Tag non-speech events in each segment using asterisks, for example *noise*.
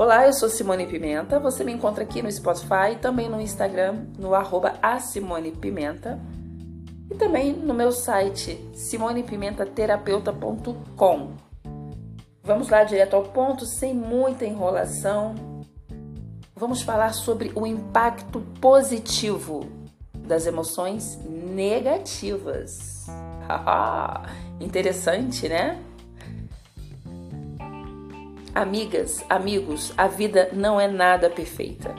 Olá, eu sou Simone Pimenta. Você me encontra aqui no Spotify, também no Instagram, no arroba Pimenta e também no meu site simonepimentaterapeutta.com. Vamos lá direto ao ponto, sem muita enrolação. Vamos falar sobre o impacto positivo das emoções negativas. *laughs* Interessante, né? Amigas, amigos, a vida não é nada perfeita.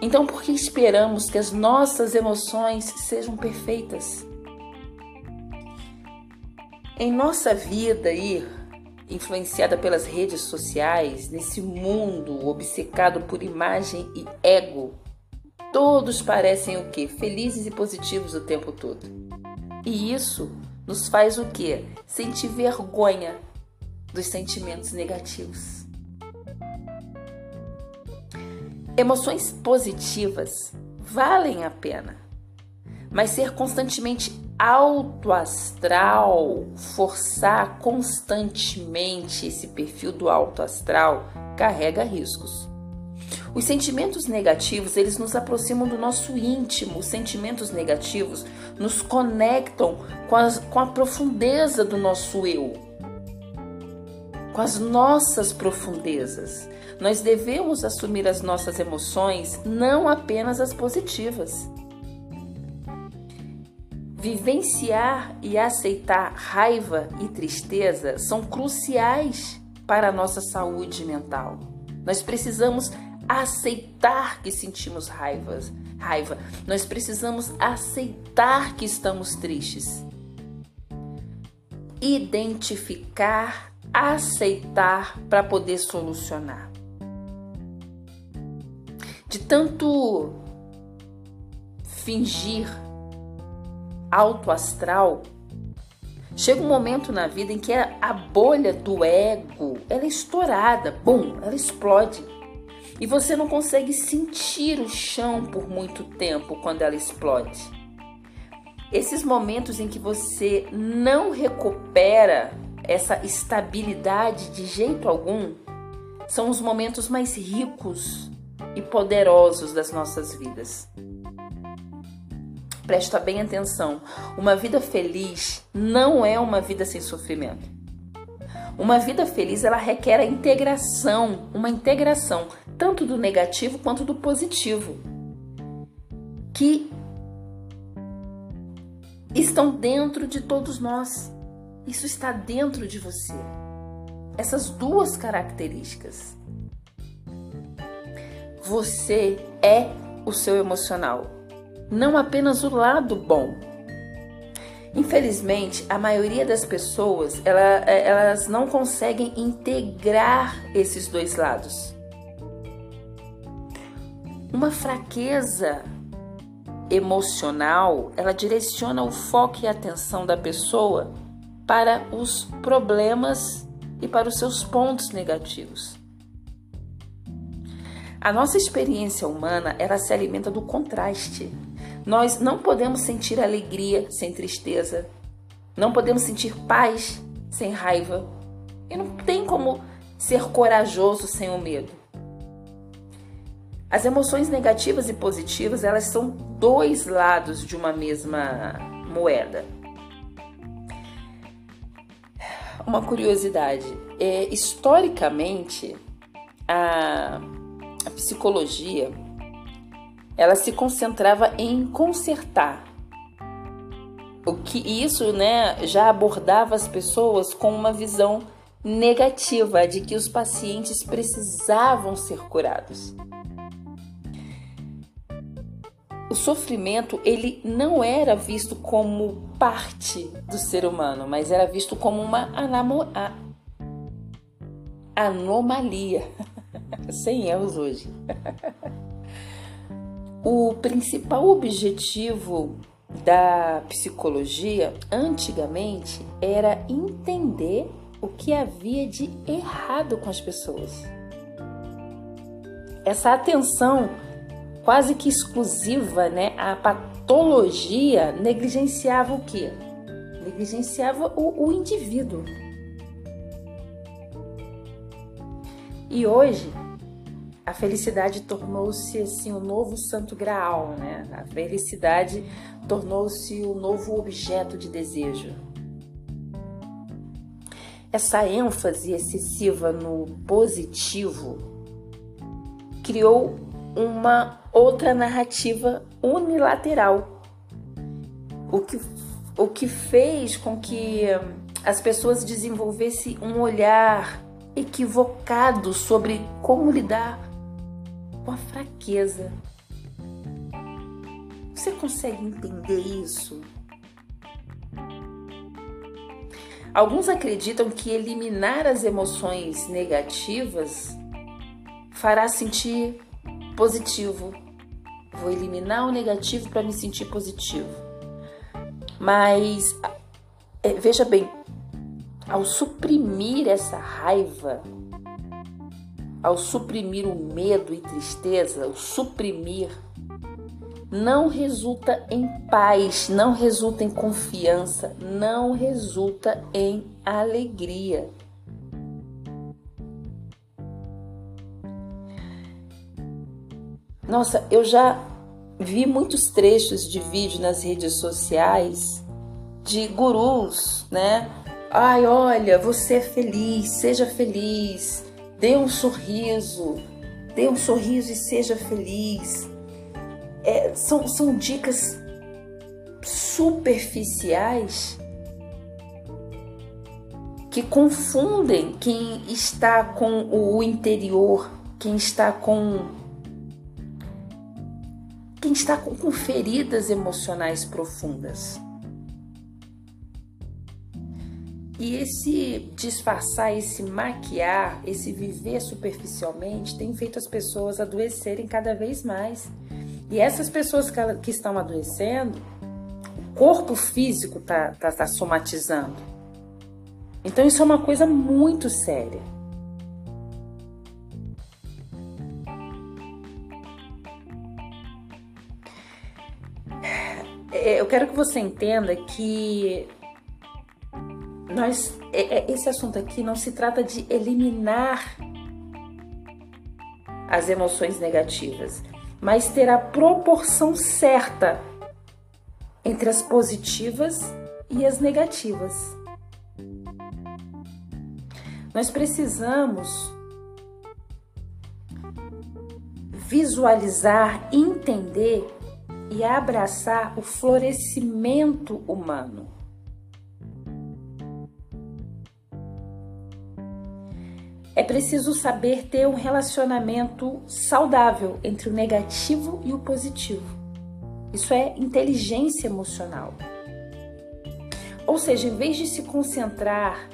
Então, por que esperamos que as nossas emoções sejam perfeitas? Em nossa vida aí, influenciada pelas redes sociais, nesse mundo obcecado por imagem e ego, todos parecem o que? Felizes e positivos o tempo todo. E isso nos faz o que? Sentir vergonha dos sentimentos negativos. Emoções positivas valem a pena, mas ser constantemente alto astral, forçar constantemente esse perfil do alto astral carrega riscos. Os sentimentos negativos, eles nos aproximam do nosso íntimo. Os sentimentos negativos nos conectam com, as, com a profundeza do nosso eu com as nossas profundezas. Nós devemos assumir as nossas emoções, não apenas as positivas. Vivenciar e aceitar raiva e tristeza são cruciais para a nossa saúde mental. Nós precisamos aceitar que sentimos raivas, raiva. Nós precisamos aceitar que estamos tristes. Identificar aceitar para poder solucionar. De tanto fingir alto astral, chega um momento na vida em que a bolha do ego, ela é estourada, bum, ela explode. E você não consegue sentir o chão por muito tempo quando ela explode. Esses momentos em que você não recupera essa estabilidade de jeito algum, são os momentos mais ricos e poderosos das nossas vidas. Presta bem atenção: uma vida feliz não é uma vida sem sofrimento. Uma vida feliz ela requer a integração, uma integração tanto do negativo quanto do positivo, que estão dentro de todos nós. Isso está dentro de você. Essas duas características. Você é o seu emocional, não apenas o lado bom. Infelizmente, a maioria das pessoas ela, é, elas não conseguem integrar esses dois lados. Uma fraqueza emocional, ela direciona o foco e a atenção da pessoa para os problemas e para os seus pontos negativos. A nossa experiência humana, ela se alimenta do contraste. Nós não podemos sentir alegria sem tristeza, não podemos sentir paz sem raiva, e não tem como ser corajoso sem o medo. As emoções negativas e positivas, elas são dois lados de uma mesma moeda uma curiosidade. É, historicamente, a, a psicologia ela se concentrava em consertar. O que isso, né, já abordava as pessoas com uma visão negativa de que os pacientes precisavam ser curados. O sofrimento ele não era visto como parte do ser humano, mas era visto como uma anomalia. *laughs* Sem erros hoje. *laughs* o principal objetivo da psicologia antigamente era entender o que havia de errado com as pessoas. Essa atenção quase que exclusiva, né, a patologia negligenciava o quê? Negligenciava o, o indivíduo. E hoje a felicidade tornou-se assim o novo santo graal, né? A felicidade tornou-se o novo objeto de desejo. Essa ênfase excessiva no positivo criou uma outra narrativa unilateral, o que, o que fez com que as pessoas desenvolvessem um olhar equivocado sobre como lidar com a fraqueza. Você consegue entender isso? Alguns acreditam que eliminar as emoções negativas fará sentir positivo. Vou eliminar o negativo para me sentir positivo. Mas é, veja bem, ao suprimir essa raiva, ao suprimir o medo e tristeza, o suprimir, não resulta em paz, não resulta em confiança, não resulta em alegria. Nossa, eu já vi muitos trechos de vídeo nas redes sociais de gurus, né? Ai, olha, você é feliz, seja feliz, dê um sorriso, dê um sorriso e seja feliz. É, são, são dicas superficiais que confundem quem está com o interior, quem está com quem está com feridas emocionais profundas. E esse disfarçar, esse maquiar, esse viver superficialmente tem feito as pessoas adoecerem cada vez mais. E essas pessoas que, estão adoecendo, o corpo físico está tá, tá somatizando. Então isso é uma coisa muito séria. É, eu quero que você entenda que nós, é, é, esse assunto aqui não se trata de eliminar as emoções negativas, mas ter a proporção certa entre as positivas e as negativas. Nós precisamos visualizar, entender e abraçar o florescimento humano. É preciso saber ter um relacionamento saudável entre o negativo e o positivo. Isso é inteligência emocional. Ou seja, em vez de se concentrar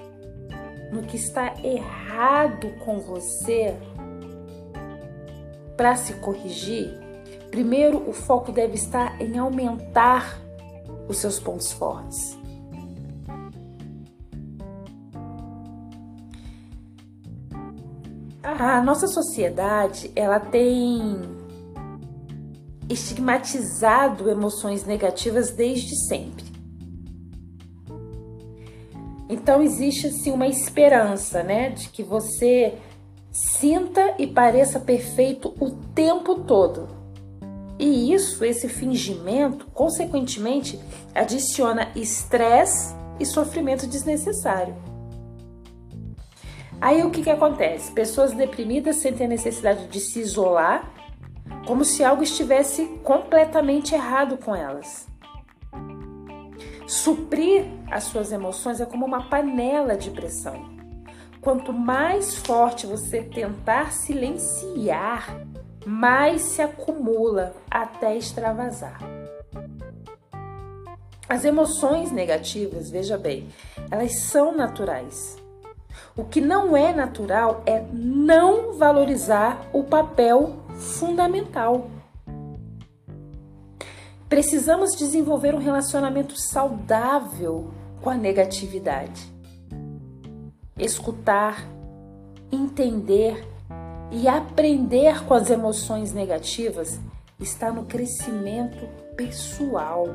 no que está errado com você para se corrigir, primeiro o foco deve estar em aumentar os seus pontos fortes. A nossa sociedade, ela tem estigmatizado emoções negativas desde sempre. Então existe assim uma esperança, né, de que você sinta e pareça perfeito o tempo todo. E isso, esse fingimento, consequentemente, adiciona estresse e sofrimento desnecessário. Aí o que, que acontece? Pessoas deprimidas sentem a necessidade de se isolar, como se algo estivesse completamente errado com elas. Suprir as suas emoções é como uma panela de pressão. Quanto mais forte você tentar silenciar, mais se acumula até extravasar. As emoções negativas, veja bem, elas são naturais o que não é natural é não valorizar o papel fundamental. Precisamos desenvolver um relacionamento saudável com a negatividade. Escutar, entender e aprender com as emoções negativas está no crescimento pessoal.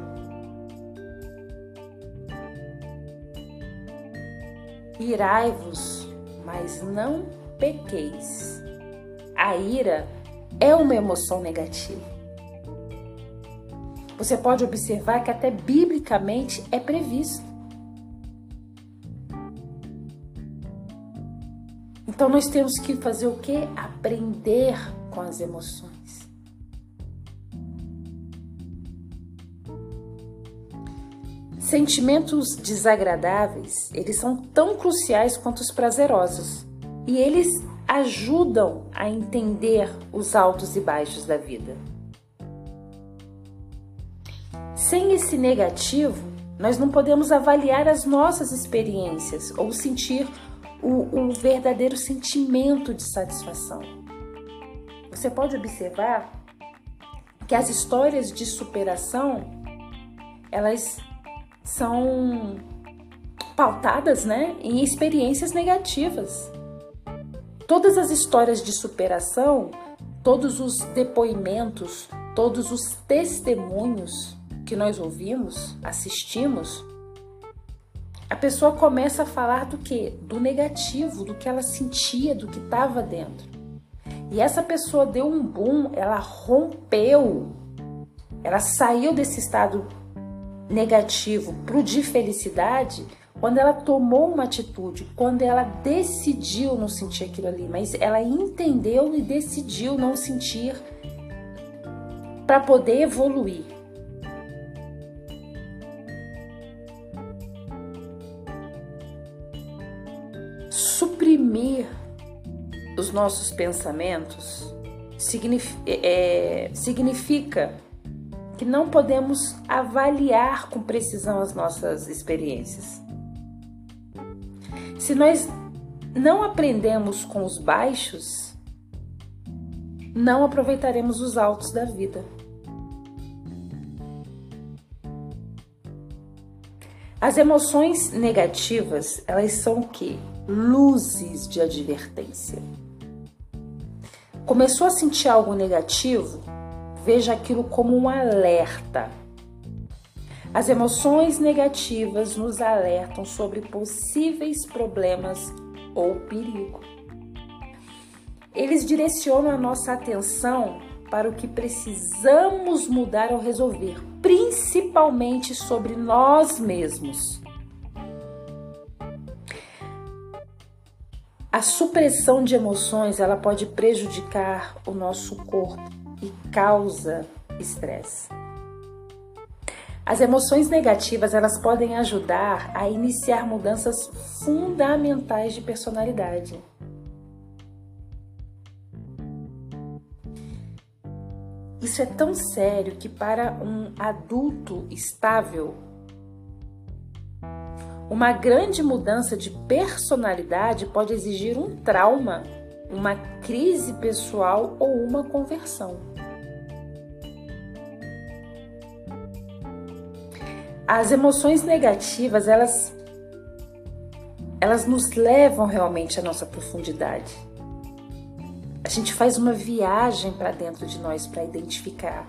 Irai-vos, mas não pequeis. A ira é uma emoção negativa. Você pode observar que até biblicamente é previsto. Então nós temos que fazer o que? Aprender com as emoções. Sentimentos desagradáveis, eles são tão cruciais quanto os prazerosos. E eles ajudam a entender os altos e baixos da vida. Sem esse negativo, nós não podemos avaliar as nossas experiências ou sentir o, verdadeiro sentimento de satisfação. Você pode observar que as histórias de superação elas são pautadas né, em experiências negativas. Todas as histórias de superação, todos os depoimentos, todos os testemunhos que nós ouvimos, assistimos, a pessoa começa a falar do que? Do negativo, do que ela sentia, do que estava dentro. E essa pessoa deu um boom, ela rompeu, ela saiu desse estado negativo para o de felicidade quando ela tomou uma atitude, quando ela decidiu não sentir aquilo ali, mas ela entendeu e decidiu não sentir para poder evoluir. Nossos pensamentos significa, é, significa que não podemos avaliar com precisão as nossas experiências. Se nós não aprendemos com os baixos, não aproveitaremos os altos da vida. As emoções negativas, elas são o? Luzes de advertência. Começou a sentir algo negativo? Veja aquilo como um alerta as emoções negativas nos alertam sobre possíveis problemas ou perigo. Eles direcionam a nossa atenção para o que precisamos mudar ou resolver, principalmente sobre nós mesmos. A supressão de emoções, ela pode prejudicar o nosso corpo e causa estresse. As emoções negativas elas podem ajudar a iniciar mudanças fundamentais de personalidade. Isso é tão sério que para um adulto estável, uma grande mudança de personalidade pode exigir um trauma, uma crise pessoal ou uma conversão. as emoções negativas, elas elas nos levam realmente à nossa profundidade. A gente faz uma viagem para dentro de nós para identificar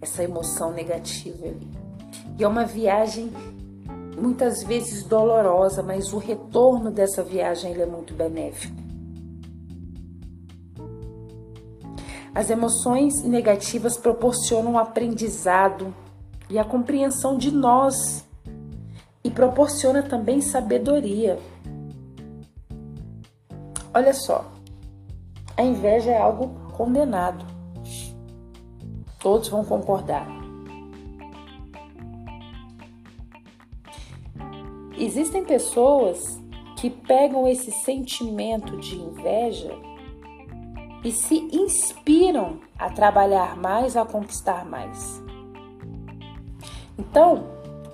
essa emoção negativa. E é uma viagem muitas vezes dolorosa, mas o retorno dessa viagem ele é muito benéfico. As emoções negativas proporcionam um aprendizado, e a compreensão de nós e proporciona também sabedoria. Olha só, a inveja é algo condenado. Todos vão concordar. Existem pessoas que pegam esse sentimento de inveja e se inspiram a trabalhar mais, a conquistar mais. Então,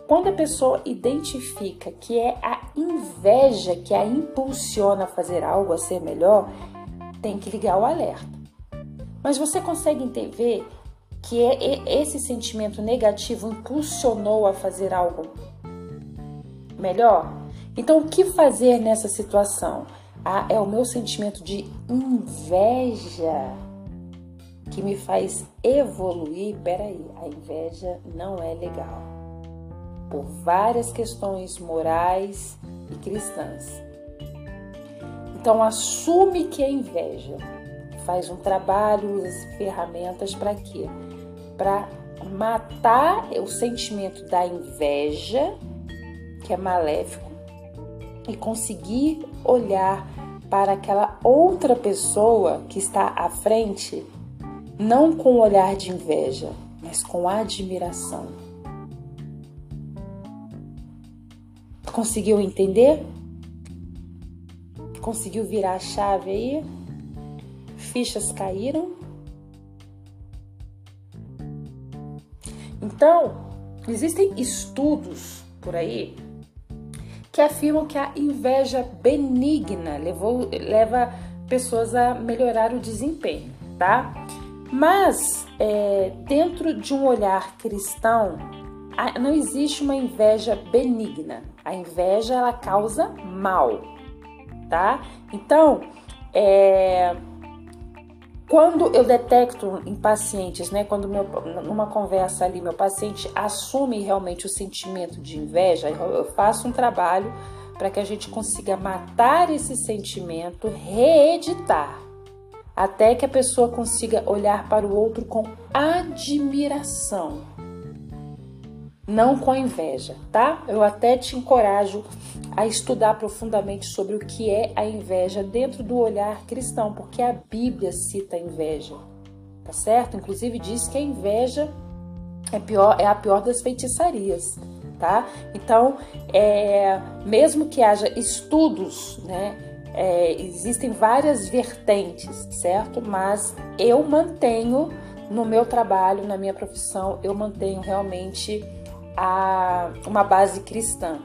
quando a pessoa identifica que é a inveja que a impulsiona a fazer algo a ser melhor, tem que ligar o alerta. Mas você consegue entender que é esse sentimento negativo impulsionou a fazer algo melhor? Então, o que fazer nessa situação? Ah, é o meu sentimento de inveja que me faz evoluir, peraí, a inveja não é legal. Por várias questões morais e cristãs. Então assume que é inveja. faz um trabalho, usa ferramentas para quê? Para matar o sentimento da inveja, que é maléfico, e conseguir olhar para aquela outra pessoa que está à frente, não com olhar de inveja, mas com admiração. Conseguiu entender? Conseguiu virar a chave aí? Fichas caíram? Então, existem estudos por aí que afirmam que a inveja benigna levou, leva pessoas a melhorar o desempenho, tá? Mas é, dentro de um olhar cristão, não existe uma inveja benigna. A inveja ela causa mal, tá? Então, é, quando eu detecto em pacientes, né, quando meu, numa conversa ali meu paciente assume realmente o sentimento de inveja, eu faço um trabalho para que a gente consiga matar esse sentimento, reeditar, até que a pessoa consiga olhar para o outro com admiração, não com inveja, tá? Eu até te encorajo a estudar profundamente sobre o que é a inveja dentro do olhar cristão, porque a Bíblia cita a inveja, tá certo? Inclusive diz que a inveja é, pior, é a pior das feitiçarias, tá? Então, é, mesmo que haja estudos, né? É, existem várias vertentes, certo? Mas eu mantenho no meu trabalho, na minha profissão, eu mantenho realmente a, uma base cristã,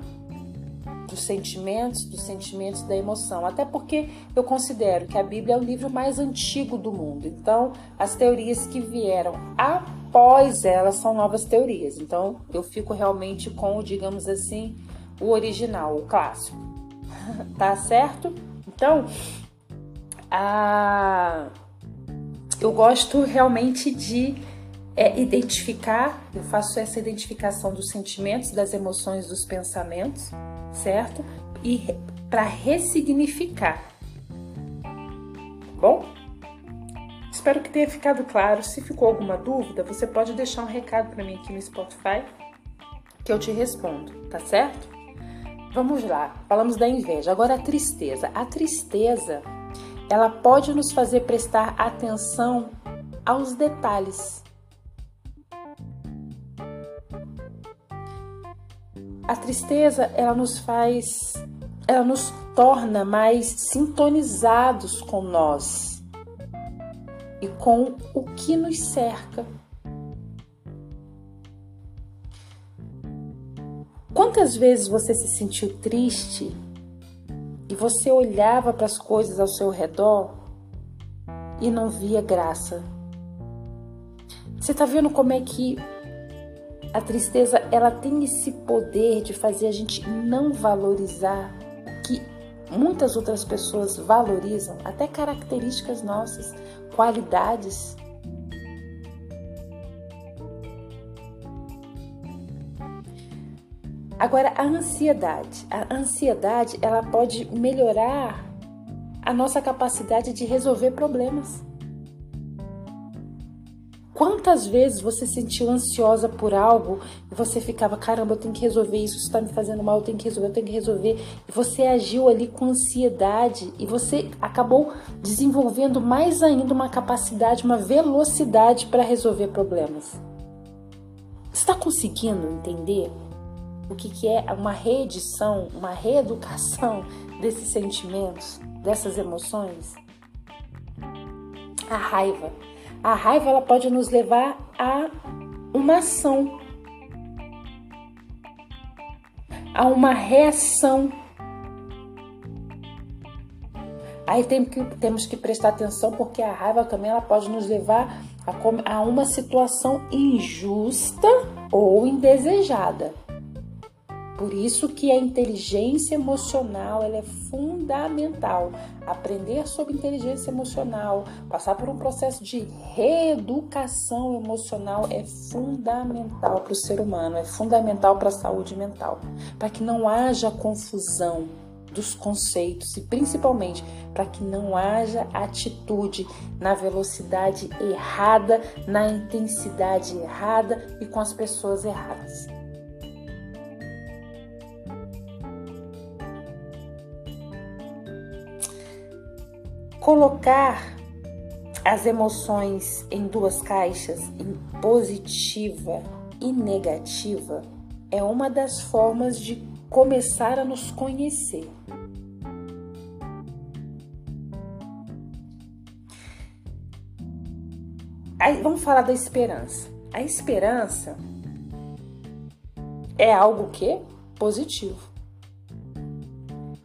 dos sentimentos, dos sentimentos da emoção. Até porque eu considero que a Bíblia é o livro mais antigo do mundo. Então, as teorias que vieram após ela são novas teorias. Então, eu fico realmente com, digamos assim, o original, o clássico. *laughs* tá certo? Então, a... eu gosto realmente de é, identificar, eu faço essa identificação dos sentimentos, das emoções, dos pensamentos certo? E para ressignificar. Bom? Espero que tenha ficado claro. Se ficou alguma dúvida, você pode deixar um recado para mim aqui no Spotify que eu te respondo, tá certo? Vamos lá. Falamos da inveja. Agora a tristeza. A tristeza, ela pode nos fazer prestar atenção aos detalhes A tristeza, ela nos faz, ela nos torna mais sintonizados com nós e com o que nos cerca. Quantas vezes você se sentiu triste e você olhava para as coisas ao seu redor e não via graça? Você está vendo como é que a tristeza, ela tem esse poder de fazer a gente não valorizar o que muitas outras pessoas valorizam, até características nossas, qualidades. Agora, a ansiedade. A ansiedade, ela pode melhorar a nossa capacidade de resolver problemas. Quantas vezes você se sentiu ansiosa por algo e você ficava, caramba, eu tenho que resolver isso, isso está me fazendo mal, eu tenho que resolver, eu tenho que resolver. E você agiu ali com ansiedade e você acabou desenvolvendo mais ainda uma capacidade, uma velocidade para resolver problemas. Está conseguindo entender o que, que é uma reedição, uma reeducação *laughs* desses sentimentos, dessas emoções? A raiva a raiva ela pode nos levar a uma ação, a uma reação. Aí tem que, temos que prestar atenção porque a raiva também ela pode nos levar a, a uma situação injusta ou indesejada. Por isso que a inteligência emocional ela é fundamental. Aprender sobre inteligência emocional, passar por um processo de reeducação emocional é fundamental para o ser humano, é fundamental para a saúde mental, para que não haja confusão dos conceitos e principalmente para que não haja atitude na velocidade errada, na intensidade errada e com as pessoas erradas. Colocar as emoções em duas caixas, em positiva e negativa, é uma das formas de começar a nos conhecer. Aí, vamos falar da esperança. A esperança é algo que positivo.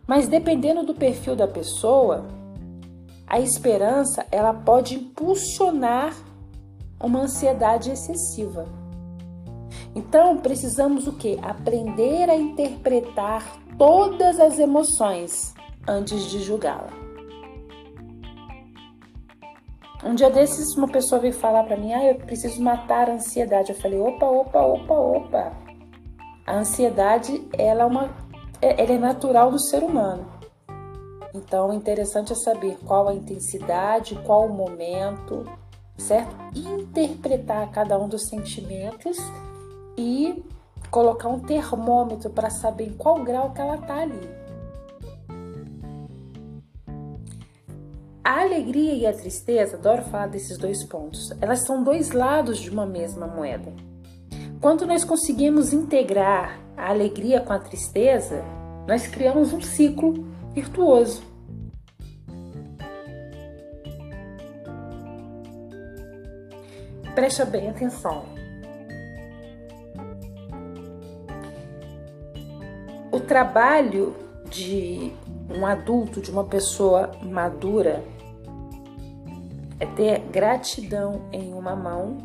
Mas dependendo do perfil da pessoa, a esperança ela pode impulsionar uma ansiedade excessiva. Então, precisamos o que? Aprender a interpretar todas as emoções antes de julgá-la. Um dia desses, uma pessoa veio falar para mim: "Ah, eu preciso matar a ansiedade". Eu falei: "Opa, opa, opa, opa". A ansiedade, ela é uma ela é natural do ser humano. Então, o interessante é saber qual a intensidade, qual o momento, certo? Interpretar cada um dos sentimentos e colocar um termômetro para saber em qual grau que ela está ali. A alegria e a tristeza, adoro falar desses dois pontos, elas são dois lados de uma mesma moeda. Quando nós conseguimos integrar a alegria com a tristeza, nós criamos um ciclo virtuoso. Preste bem atenção. O trabalho de um adulto, de uma pessoa madura, é ter gratidão em uma mão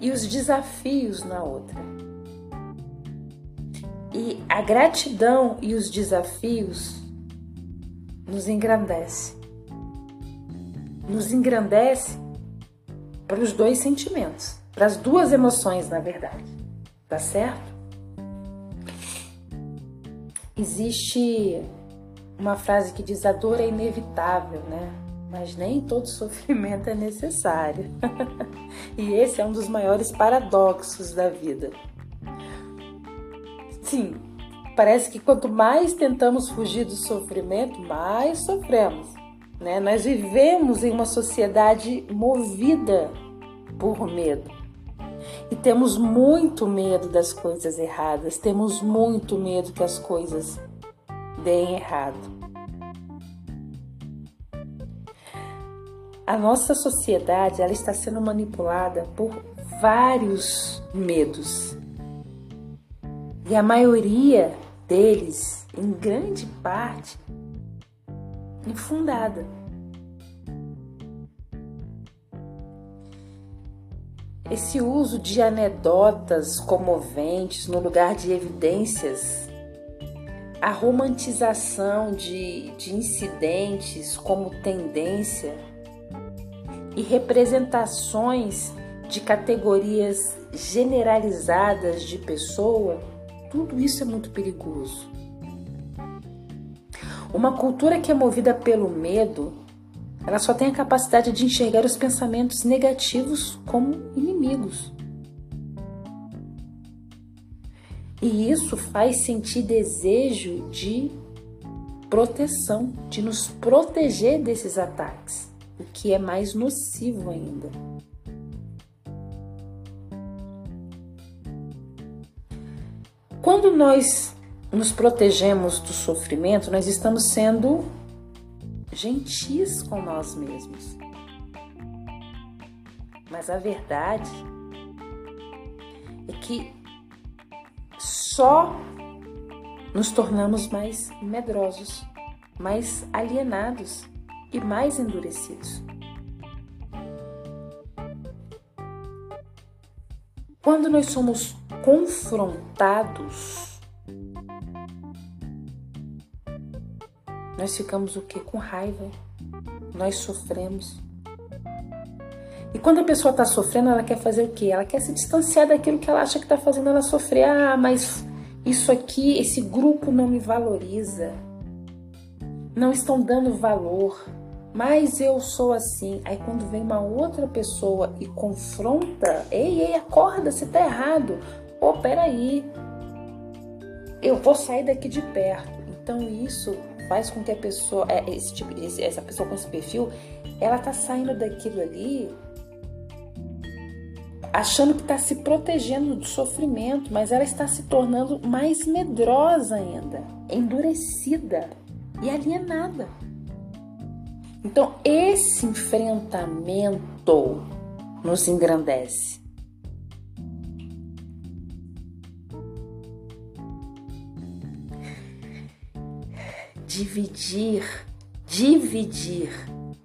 e os desafios na outra. E a gratidão e os desafios nos engrandece. Nos engrandece para os dois sentimentos, para as duas emoções, na verdade. Tá certo? Existe uma frase que diz: a dor é inevitável, né? Mas nem todo *laughs* sofrimento é necessário. *laughs* e esse é um dos maiores paradoxos da vida. Sim, parece que quanto mais tentamos fugir do sofrimento, mais sofremos. Né? Nós vivemos em uma sociedade movida por medo. E temos muito medo das coisas erradas, temos muito medo que as coisas deem errado. A nossa sociedade ela está sendo manipulada por vários medos e a maioria deles, em grande parte, infundada. Esse uso de anedotas comoventes no lugar de evidências, a romantização de, de incidentes como tendência e representações de categorias generalizadas de pessoa tudo isso é muito perigoso. Uma cultura que é movida pelo medo, ela só tem a capacidade de enxergar os pensamentos negativos como inimigos. E isso faz sentir desejo de proteção, de nos proteger desses ataques, o que é mais nocivo ainda. Quando nós nos protegemos do sofrimento, nós estamos sendo gentis com nós mesmos. Mas a verdade é que só nos tornamos mais medrosos, mais alienados e mais endurecidos. Quando nós somos confrontados, nós ficamos o que? Com raiva. Nós sofremos. E quando a pessoa está sofrendo, ela quer fazer o quê? Ela quer se distanciar daquilo que ela acha que está fazendo ela sofrer. Ah, mas Isso aqui, esse grupo não me valoriza. Não estão dando valor. Mas eu sou assim. Aí quando vem uma outra pessoa e confronta, ei, ei, acorda, você tá errado. Ô, oh, peraí. Eu vou sair daqui de perto. Então isso faz com que a pessoa, é, esse tipo, essa pessoa com esse perfil, ela tá saindo daquilo ali achando que está se protegendo do sofrimento, mas ela está se tornando mais medrosa ainda, endurecida e alienada. Então, esse enfrentamento nos engrandece. Dividir, dividir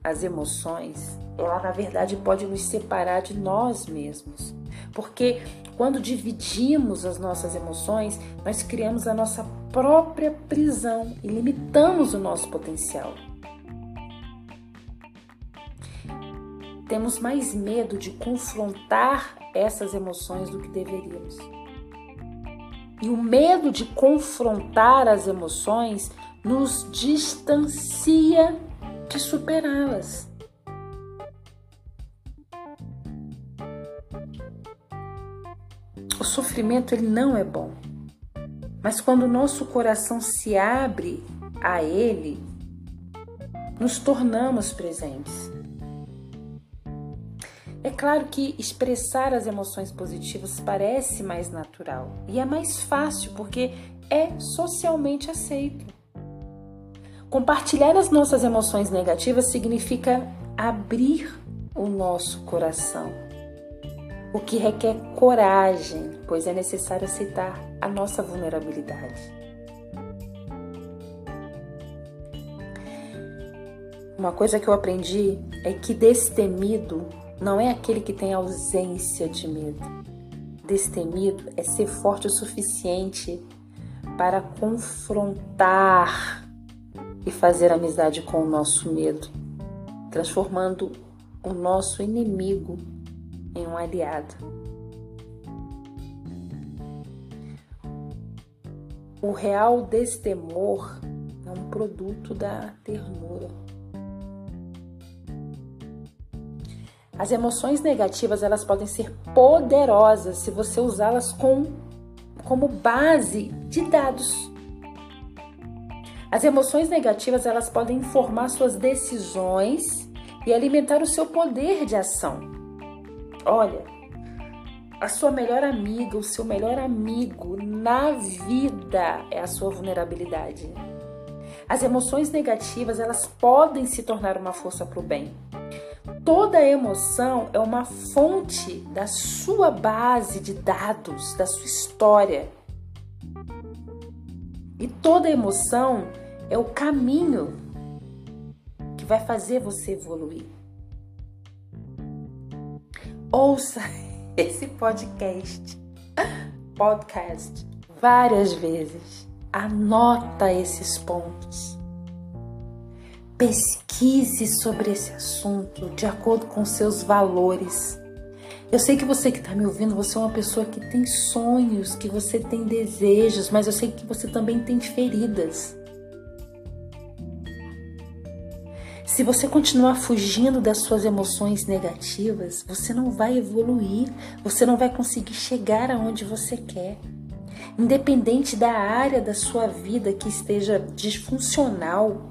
as emoções ela na verdade pode nos separar de nós mesmos. Porque quando dividimos as nossas emoções, nós criamos a nossa própria prisão e limitamos o nosso potencial. Temos mais medo de confrontar essas emoções do que deveríamos. E o medo de confrontar as emoções nos distancia de superá-las. O sofrimento ele não é bom. Mas quando o nosso coração se abre a ele, nos tornamos presentes. Claro que expressar as emoções positivas parece mais natural e é mais fácil porque é socialmente aceito. Compartilhar as nossas emoções negativas significa abrir o nosso coração o que requer coragem, pois é necessário aceitar a nossa vulnerabilidade. Uma coisa que eu aprendi é que destemido não é aquele que tem ausência de medo. Destemido é ser forte o suficiente para confrontar e fazer amizade com o nosso medo, transformando o nosso inimigo em um aliado. O real destemor é um produto da ternura. As emoções negativas elas podem ser poderosas se você usá-las com, como base de dados. As emoções negativas elas podem informar suas decisões e alimentar o seu poder de ação. Olha, a sua melhor amiga, o seu melhor amigo na vida é a sua vulnerabilidade. As emoções negativas, elas podem se tornar uma força para o bem. Toda emoção é uma fonte da sua base de dados, da sua história. E toda emoção é o caminho que vai fazer você evoluir. Ouça *laughs* esse podcast, podcast várias vezes. Anota esses pontos. Pesquise sobre esse assunto de acordo com seus valores. Eu sei que você que está me ouvindo, você é uma pessoa que tem sonhos, que você tem desejos, mas eu sei que você também tem feridas. Se você continuar fugindo das suas emoções negativas, você não vai evoluir, você não vai conseguir chegar aonde você quer. Independente da área da sua vida que esteja disfuncional,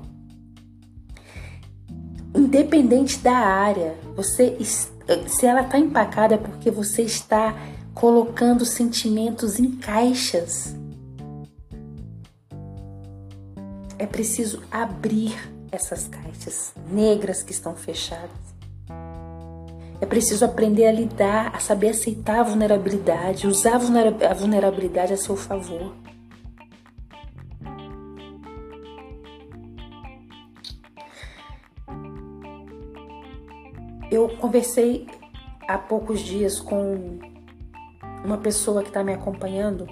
independente da área, você se ela está empacada é porque você está colocando sentimentos em caixas. É preciso abrir essas caixas negras que estão fechadas. É preciso aprender a lidar, a saber aceitar a vulnerabilidade, usar a vulnerabilidade a seu favor. Eu conversei há poucos dias com uma pessoa que está me acompanhando.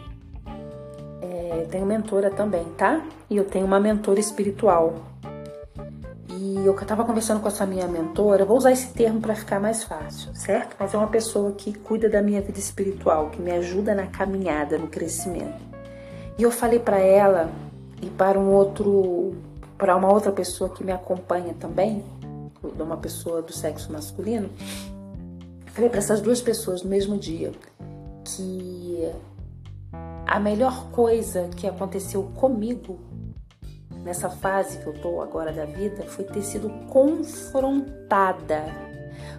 É, tenho mentora também, tá? E eu tenho uma mentora espiritual eu estava conversando com essa minha mentora, vou usar esse termo para ficar mais fácil, certo? Mas é uma pessoa que cuida da minha vida espiritual, que me ajuda na caminhada, no crescimento. E eu falei para ela e para um outro, para uma outra pessoa que me acompanha também, de uma pessoa do sexo masculino, falei para essas duas pessoas no mesmo dia que a melhor coisa que aconteceu comigo nessa fase que eu tô agora da vida foi ter sido confrontada.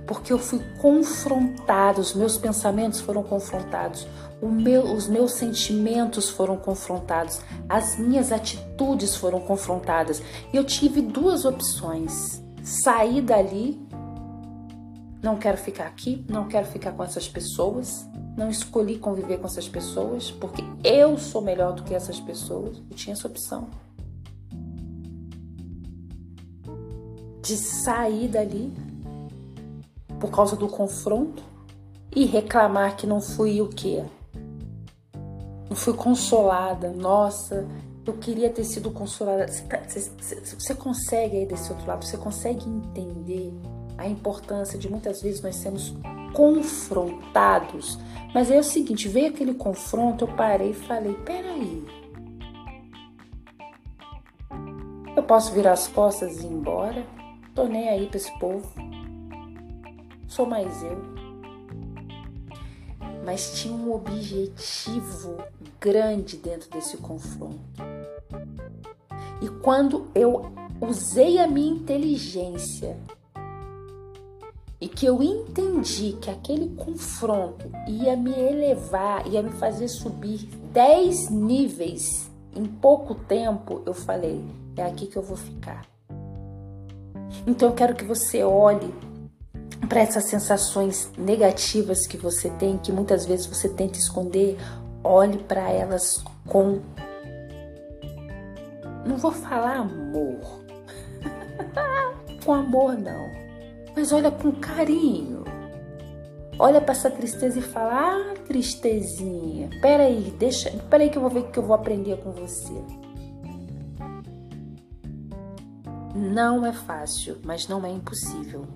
Porque eu fui confrontada, os meus pensamentos foram confrontados, meu, os meus sentimentos foram confrontados, as minhas atitudes foram confrontadas. E eu tive duas opções: sair dali, não quero ficar aqui, não quero ficar com essas pessoas, não escolhi conviver com essas pessoas porque eu sou melhor do que essas pessoas. Eu tinha essa opção. De sair dali por causa do confronto e reclamar que não fui o quê? Não fui consolada. Nossa, eu queria ter sido consolada. Você, tá, você, você consegue aí desse outro lado, você consegue entender a importância de muitas vezes nós sermos confrontados. Mas é o seguinte, veio aquele confronto, eu parei e falei, peraí. Eu posso virar as costas e ir embora? Tô nem aí pra esse povo. Sou mais eu. Mas tinha um objetivo grande dentro desse confronto. E quando eu usei a minha inteligência e que eu entendi que aquele confronto ia me elevar, ia me fazer subir 10 níveis em pouco tempo, eu falei: é aqui que eu vou ficar. Então eu quero que você olhe para essas sensações negativas que você tem, que muitas vezes você tenta esconder, olhe para elas com não vou falar amor. *laughs* com amor não mas olha com carinho. Olha para essa tristeza e fala: "Ah, tristezinha, peraí, deixa, peraí que eu vou ver o que eu vou aprender com você." Não é fácil, mas não é impossível.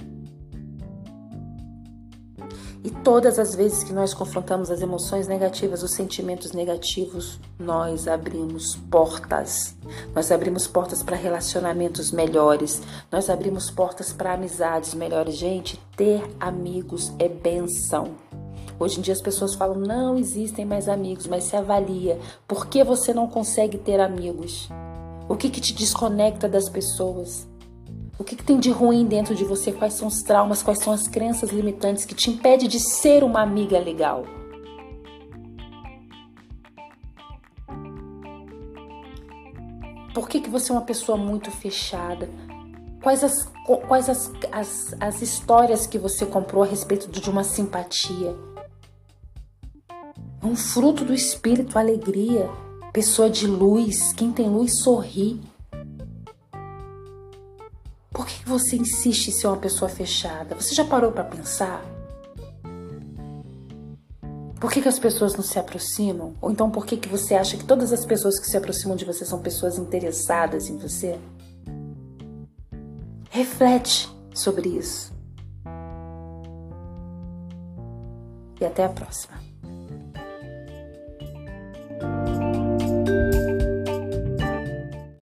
E todas as vezes que nós confrontamos as emoções negativas, os sentimentos negativos, nós abrimos portas. Nós abrimos portas para relacionamentos melhores. Nós abrimos portas para amizades melhores. Gente, ter amigos é benção. Hoje em dia as pessoas falam: não existem mais amigos, mas se avalia. Por que você não consegue ter amigos? O que, que te desconecta das pessoas? O que, que, tem de ruim dentro de você? Quais são os traumas? Quais são as crenças limitantes que te impede de ser uma amiga legal? Por que, que você é uma pessoa muito fechada? Quais as, quais as, as, as histórias que você comprou a respeito de uma simpatia? Um fruto do espírito, alegria. Pessoa de luz. Quem tem luz sorri. Por que você insiste em ser uma pessoa fechada? Você já parou para pensar? Por que, que as pessoas não se aproximam? Ou então por que, que você acha que todas as pessoas que se aproximam de você são pessoas interessadas em você? Reflete sobre isso. E até a próxima.